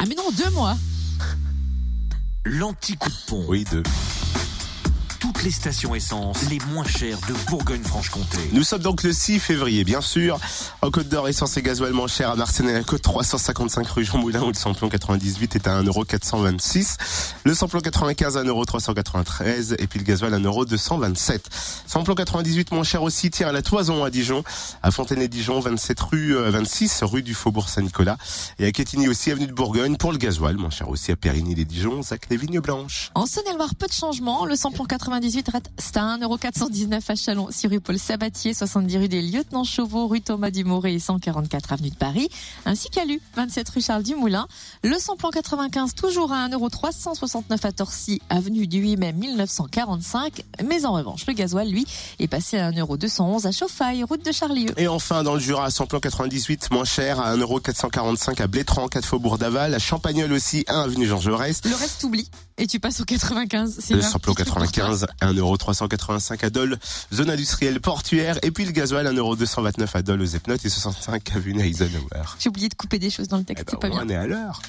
Ah mais non, deux mois. L'anti-coup de pont. Oui, deux. Toutes les stations essence les moins chères de Bourgogne-Franche-Comté. Nous sommes donc le 6 février, bien sûr. En Côte d'Or, essence et gasoil moins cher à Marseille la Côte 355 rue Jean Moulin où le samplon 98 est à 1,426€. Le samplon 95 à 1,393€ et puis le gasoil à 1,227€. Samplon 98 moins cher aussi, tiens à la Toison à Dijon, à Fontaine-et-Dijon, 27 rue, 26 rue du Faubourg Saint-Nicolas et à Quetigny aussi, avenue de Bourgogne pour le gasoil, moins cher aussi à Périgny-les-Dijon, Zac les Vignes Blanches. En Saône-et-Loire, peu de changements. Le samplon 98 reste à 1,419€ à Chalon, 6 rue Paul Sabatier, 70 rue des Lieutenants Chauveau, rue Thomas Dumoré et 144 avenue de Paris, ainsi qu'à Lu, 27 rue Charles Dumoulin. Le samplon 95 toujours à 1,369€ à Torcy, avenue du 8 mai 1945. Mais en revanche, le gasoil, lui, est passé à 1,211€ à Chauffaille, route de Charlieu. Et enfin, dans le Jura, samplon 98 moins cher à 1,445€ à Blétran, 4 Faubourg d'Aval, à Champagnol aussi, 1 avenue Jean Jaurès. Le reste oublie et tu passes au 95. C'est Le samplon petit truc pour toi. 95 à 1,385€ à Dole, zone industrielle portuaire, et puis le gasoil 1,229€ à Dole aux Epnotes et 65 avenue Eisenhower. J'ai oublié de couper des choses dans le Eh texte, ben, c'est pas bien. on est à l'heure.